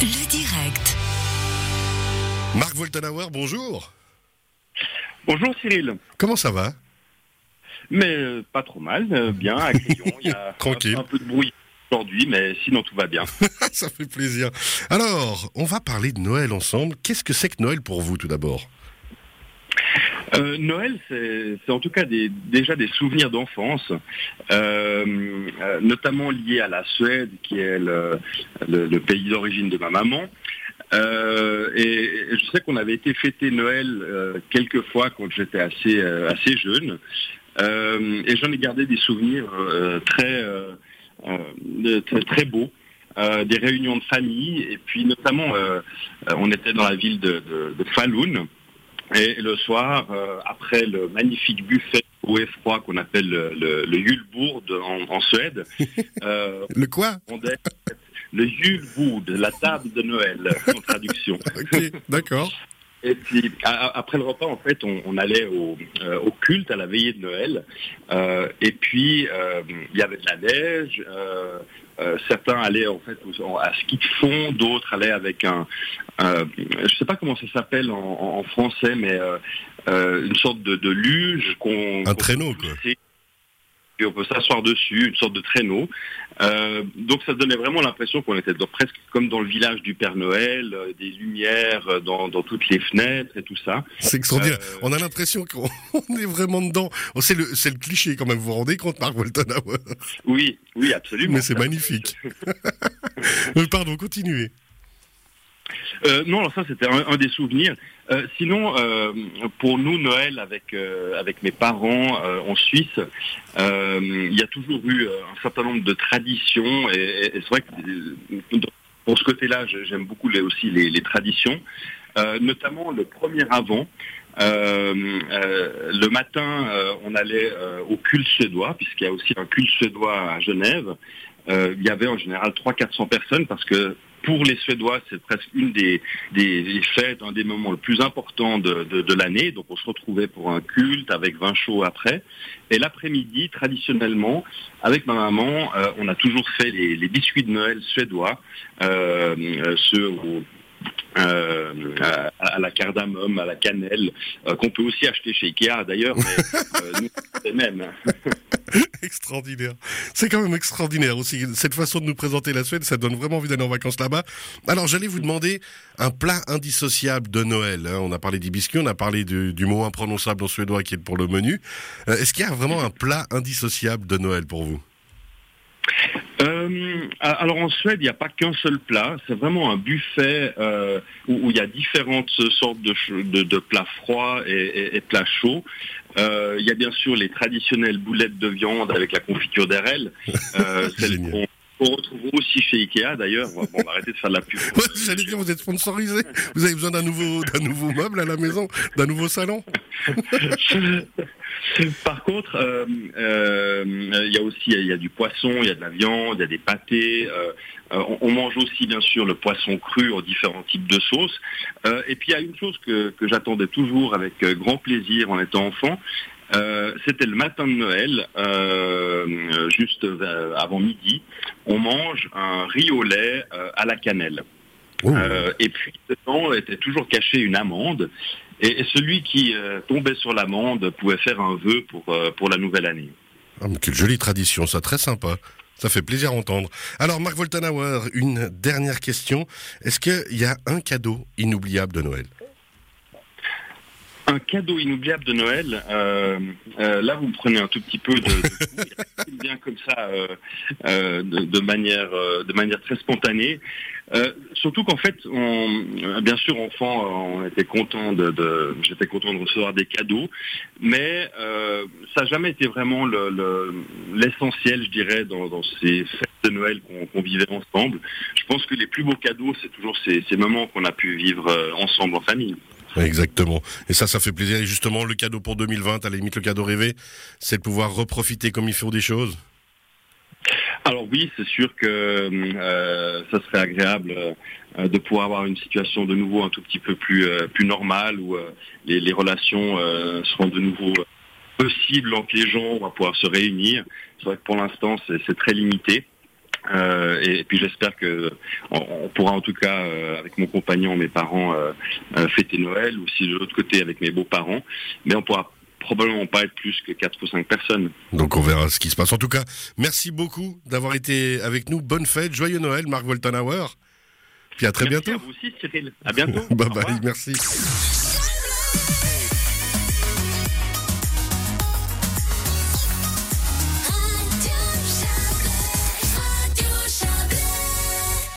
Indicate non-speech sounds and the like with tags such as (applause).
Le direct. Marc Woltenauer, bonjour. Bonjour Cyril. Comment ça va? Mais euh, pas trop mal, euh, bien, à Crillon. Il y a (laughs) Tranquille. Un, un peu de bruit aujourd'hui, mais sinon tout va bien. (laughs) Ça fait plaisir. Alors, on va parler de Noël ensemble. Qu'est-ce que c'est que Noël pour vous tout d'abord? Euh, Noël, c'est en tout cas des, déjà des souvenirs d'enfance, euh, euh, notamment liés à la Suède, qui est le, pays d'origine de ma maman. Et, je sais qu'on avait été fêter Noël quelques fois quand j'étais assez jeune, et j'en ai gardé des souvenirs très, très beaux. des réunions de famille et puis notamment on était dans la ville de, de, de Falun et le soir, euh, après le magnifique buffet au froid qu'on appelle le, le, le Julbord en, en Suède, (laughs) euh, Le quoi on est le Julbord, la table de Noël en traduction. Ok, d'accord. Et puis après le repas, en fait, on, on allait au, euh, au culte à la veillée de Noël. Euh, et puis euh, il y avait de la neige. certains allaient en fait à ski de fond, d'autres allaient avec un, je sais pas comment ça s'appelle en, français, mais une sorte de, de luge qu'on Un traîneau, quoi. Puis on peut s'asseoir dessus, une sorte de traîneau. Euh, donc ça donnait vraiment l'impression qu'on était dans- presque comme dans le village du Père Noël, euh, des lumières euh, dans, dans toutes les fenêtres et tout ça. C'est extraordinaire. Euh, On a l'impression qu'on (laughs) on est vraiment dedans. Oh, c'est le, cliché quand même. Vous vous rendez compte, Marc Woltenauer Oui, oui, absolument. Mais c'est magnifique. (laughs) Pardon, continuez. Euh, non, alors ça c'était un, des souvenirs. Euh, sinon, euh, pour nous, Noël avec avec mes parents en Suisse, il y a toujours eu un certain nombre de traditions et, c'est vrai que pour ce côté-là, j'aime beaucoup aussi les, les traditions, notamment le premier avant. Le matin, on allait au culte suédois, puisqu'il y a aussi un culte suédois à Genève. Il y avait en général 300-400 personnes parce que pour les Suédois, c'est presque une des, des, fêtes, un des moments le plus importants de, de, l'année. Donc on se retrouvait pour un culte avec vin chaud après. Et l'après-midi, traditionnellement, avec ma maman, euh, on a toujours fait les, biscuits de Noël suédois, euh, euh, ceux à, la cardamome, à la cannelle, qu'on peut aussi acheter chez Ikea d'ailleurs, mais nous, c'est les mêmes. (laughs) (laughs) Extraordinaire. C'est quand même extraordinaire aussi. Cette façon de nous présenter la Suède, ça donne vraiment envie d'aller en vacances là-bas. Alors, j'allais vous demander un plat indissociable de Noël. hein. On a parlé des biscuits, on a parlé du, du mot imprononçable en suédois qui est pour le menu. Euh, Est-ce qu'il y a vraiment un plat indissociable de Noël pour vous? Euh, alors en Suède, il n'y a pas qu'un seul plat. C'est vraiment un buffet euh, où, il y a différentes sortes de, ch- de, de plats froids et, et- et plats chauds. Euh, il y a bien sûr les traditionnelles boulettes de viande avec la confiture d'RL, (laughs) celles Génial. qu'on qu'on retrouve aussi chez Ikea d'ailleurs. Bon, on va arrêter de faire de la pub. (laughs) Ouais, J'allais dire, vous êtes sponsorisé. Vous avez besoin d'un nouveau, d'un nouveau meuble à la maison, d'un nouveau salon. (laughs) Par contre, euh, euh, il y a aussi du poisson, il y a de la viande, il y a des pâtés. euh, on, mange aussi bien sûr le poisson cru aux différents types de sauces. Et puis il y a une chose que, j'attendais toujours avec grand plaisir en étant enfant. C'était le matin de Noël, juste avant midi. On mange un riz au lait à la cannelle. Euh, et puis dedans était toujours caché une amande. Et, et celui qui euh, tombait sur l'amande pouvait faire un vœu pour, euh, pour la nouvelle année. Ah, mais quelle jolie tradition, ça, très sympa. Ça fait plaisir à entendre. Alors, Marc Woltenauer, une dernière question. Est-ce qu'il y a un cadeau inoubliable de Noël? Un cadeau inoubliable de Noël, euh, euh, là vous me prenez un tout petit peu de, de (laughs) bien comme ça, euh, euh, de, de manière, euh, de manière très spontanée. Euh, surtout qu'en fait, on, euh, bien sûr, enfant, on était content de, de- j'étais content de recevoir des cadeaux, mais euh, ça n'a jamais été vraiment le- le- l'essentiel, je dirais, dans, dans ces fêtes de Noël qu'on vivait ensemble. Je pense que les plus beaux cadeaux, c'est toujours ces, ces moments qu'on a pu vivre ensemble en famille. Exactement. Et ça, ça fait plaisir. Et justement, le cadeau pour 2020, à la limite, le cadeau rêvé, c'est de pouvoir reprofiter comme il faut des choses. Alors oui, c'est sûr que euh, ça serait agréable euh, de pouvoir avoir une situation de nouveau un tout petit peu plus euh, plus normale où les, les relations seront de nouveau possibles entre les gens, on va pouvoir se réunir. C'est vrai que pour l'instant c'est très limité. Euh, et, puis j'espère que on, pourra en tout cas euh, avec mon compagnon, mes parents, euh, fêter Noël, ou si de l'autre côté avec mes beaux-parents, mais on pourra probablement pas être plus que 4 ou 5 personnes. Donc on verra ce qui se passe. En tout cas, merci beaucoup d'avoir été avec nous. Bonne fête, joyeux Noël, Marc Woltenhauer. Puis à très merci bientôt. À vous aussi, Cyril. À bientôt. (laughs) bye bye, merci.